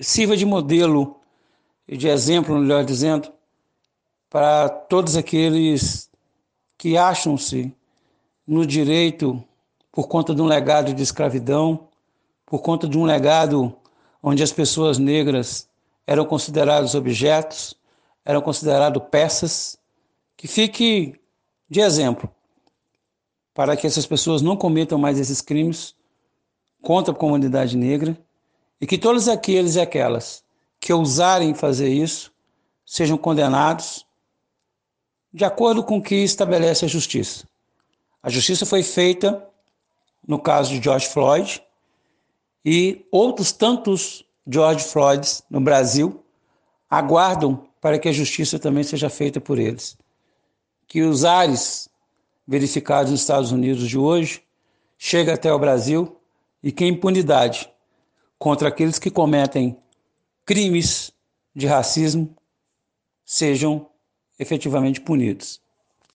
sirva de modelo e de exemplo, melhor dizendo, para todos aqueles que acham-se no direito por conta de um legado de escravidão, por conta de um legado onde as pessoas negras eram consideradas objetos, eram consideradas peças, que fique de exemplo para que essas pessoas não cometam mais esses crimes contra a comunidade negra e que todos aqueles e aquelas que ousarem fazer isso sejam condenados de acordo com o que estabelece a justiça. A justiça foi feita no caso de George Floyd e outros tantos George Floyds no Brasil aguardam para que a justiça também seja feita por eles. Que os ares verificados nos Estados Unidos de hoje cheguem até o Brasil e que a impunidade contra aqueles que cometem crimes de racismo sejam efetivamente punidos.